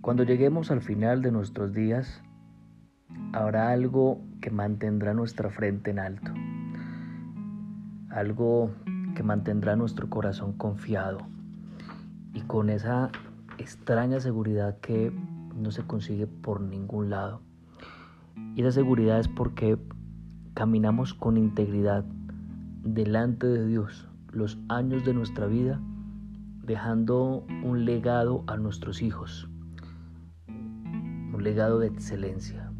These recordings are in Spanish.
Cuando lleguemos al final de nuestros días, habrá algo que mantendrá nuestra frente en alto, algo que mantendrá nuestro corazón confiado. Y con esa extraña seguridad que no se consigue por ningún lado. Y esa seguridad es porque caminamos con integridad delante de Dios los años de nuestra vida, dejando un legado a nuestros hijos, legado de excelencia.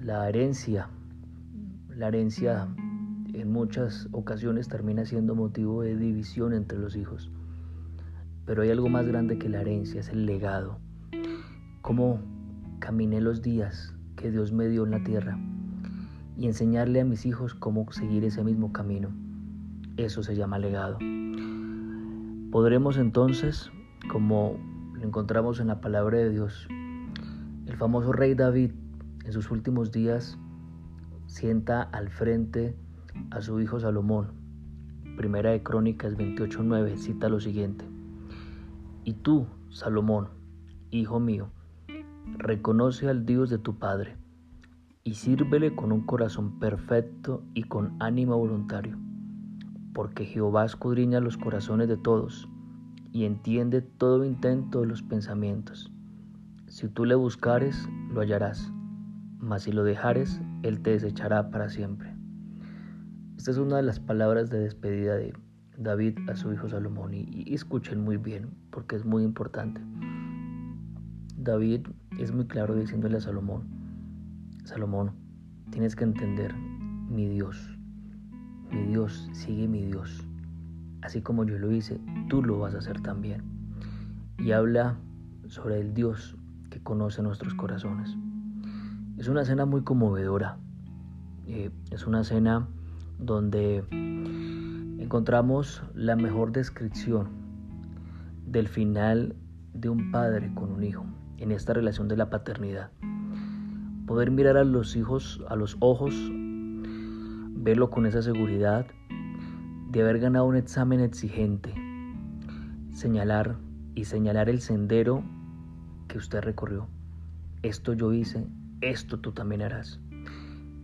La herencia, la herencia en muchas ocasiones termina siendo motivo de división entre los hijos. Pero hay algo más grande que la herencia, es el legado. Cómo caminé los días que Dios me dio en la tierra y enseñarle a mis hijos cómo seguir ese mismo camino. Eso se llama legado. Podremos entonces, como lo encontramos en la palabra de Dios, el famoso rey David en sus últimos días sienta al frente a su hijo Salomón. Primera de Crónicas 28.9 cita lo siguiente. Y tú, Salomón, hijo mío, reconoce al Dios de tu Padre y sírvele con un corazón perfecto y con ánimo voluntario, porque Jehová escudriña los corazones de todos y entiende todo intento de los pensamientos. Si tú le buscares, lo hallarás, mas si lo dejares, él te desechará para siempre. Esta es una de las palabras de despedida de David a su hijo Salomón y, escuchen muy bien porque es muy importante. David es muy claro diciéndole a Salomón, Salomón, tienes que entender, mi Dios, mi Dios, sigue mi Dios. Así como yo lo hice, tú lo vas a hacer también. Y habla sobre el Dios conoce nuestros corazones. Es una cena muy conmovedora. Eh, es una cena donde encontramos la mejor descripción del final de un padre con un hijo en esta relación de la paternidad. Poder mirar a los hijos a los ojos, verlo con esa seguridad de haber ganado un examen exigente, señalar y señalar el sendero que usted recorrió. Esto yo hice, esto tú también harás.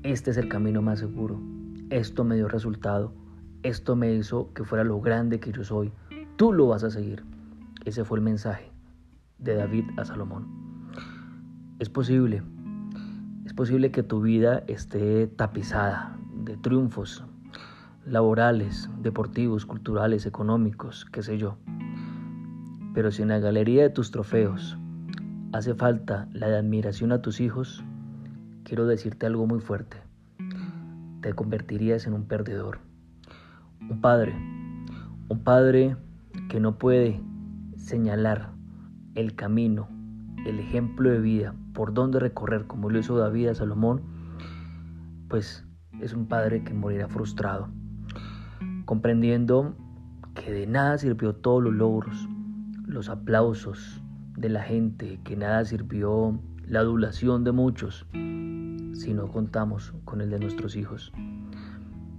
Este es el camino más seguro, esto me dio resultado, esto me hizo que fuera lo grande que yo soy, tú lo vas a seguir. Ese fue el mensaje de David a Salomón. Es posible, es posible que tu vida esté tapizada de triunfos laborales, deportivos, culturales, económicos, qué sé yo. Pero si en la galería de tus trofeos hace falta la de admiración a tus hijos, quiero decirte algo muy fuerte te convertirías en un perdedor. Un padre, un padre que no puede señalar el camino, el ejemplo de vida, por dónde recorrer, como lo hizo David a Salomón, pues es un padre que morirá frustrado, comprendiendo que de nada sirvió todos los logros, los aplausos de la gente, que nada sirvió la adulación de muchos, si no contamos con el de nuestros hijos.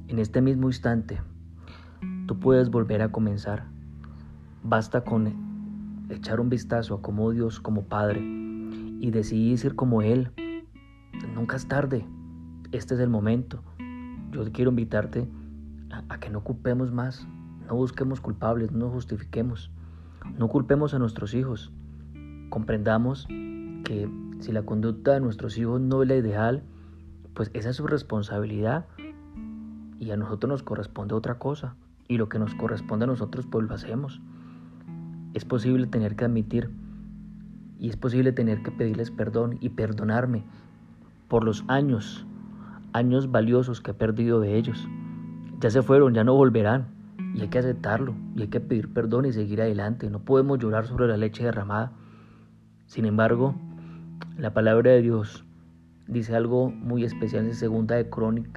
En este mismo instante, tú puedes volver a comenzar. Basta con echar un vistazo a cómo Dios como Padre y decidir ser como Él. Nunca es tarde. Este es el momento. Yo quiero invitarte a, a que no culpemos más, no busquemos culpables, no justifiquemos, no culpemos a nuestros hijos. Comprendamos que si la conducta de nuestros hijos no es la ideal, pues esa es su responsabilidad y a nosotros nos corresponde otra cosa. Y lo que nos corresponde a nosotros, pues lo hacemos. Es posible tener que admitir y es posible tener que pedirles perdón y perdonarme por los años, años valiosos que he perdido de ellos. Ya se fueron, ya no volverán. Y hay que aceptarlo, y hay que pedir perdón y seguir adelante. No podemos llorar sobre la leche derramada. Sin embargo, la palabra de Dios dice algo muy especial en segunda de,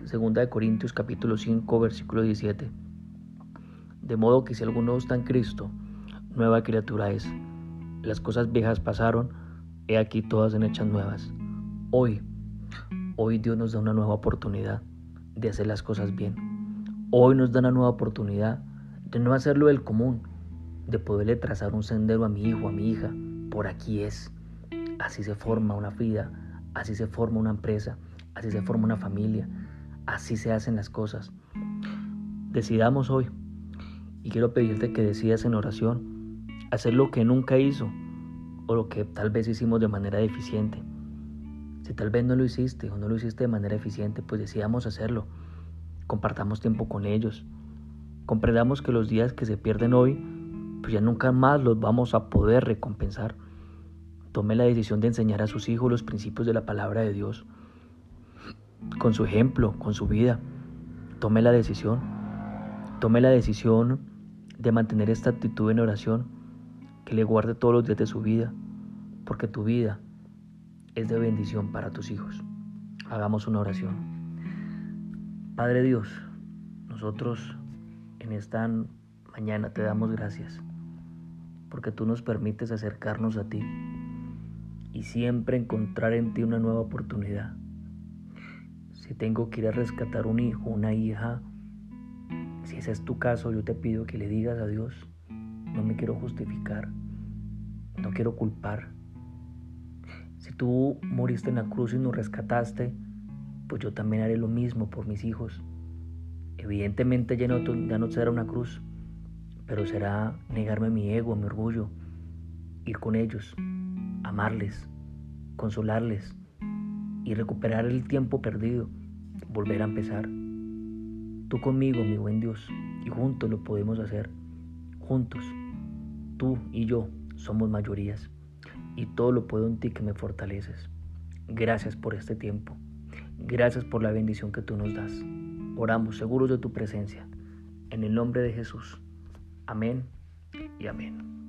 segunda de Corintios capítulo 5 versículo 17. De modo que si alguno está en Cristo, nueva criatura es. Las cosas viejas pasaron, he aquí todas en hechas nuevas. Hoy, hoy Dios nos da una nueva oportunidad de hacer las cosas bien. Hoy nos da una nueva oportunidad de no hacerlo del común, de poderle trazar un sendero a mi hijo, a mi hija. Por aquí es Así se forma una vida, así se forma una empresa, así se forma una familia, así se hacen las cosas. Decidamos hoy, y quiero pedirte que decidas en oración hacer lo que nunca hizo o lo que tal vez hicimos de manera deficiente. Si tal vez no lo hiciste o no lo hiciste de manera eficiente, pues decidamos hacerlo. Compartamos tiempo con ellos. Comprendamos que los días que se pierden hoy, pues ya nunca más los vamos a poder recompensar. Tome la decisión de enseñar a sus hijos los principios de la palabra de Dios. Con su ejemplo, con su vida. Tome la decisión. Tome la decisión de mantener esta actitud en oración que le guarde todos los días de su vida, porque tu vida es de bendición para tus hijos. Hagamos una oración. Padre Dios, nosotros en esta mañana te damos gracias porque tú nos permites acercarnos a ti y siempre encontrar en ti una nueva oportunidad. Si tengo que ir a rescatar un hijo, una hija, si ese es tu caso, yo te pido que le digas a Dios, no me quiero justificar, no quiero culpar, si tú moriste en la cruz y nos rescataste, pues yo también haré lo mismo por mis hijos. Evidentemente ya no, ya no será una cruz, pero será negarme mi ego, mi orgullo, ir con ellos, amarles, consolarles y recuperar el tiempo perdido, volver a empezar. Tú conmigo, mi buen Dios, y juntos lo podemos hacer. Juntos, tú y yo somos mayorías y todo lo puedo en ti que me fortaleces. Gracias por este tiempo. Gracias por la bendición que tú nos das. Oramos seguros de tu presencia. En el nombre de Jesús. Amén y amén.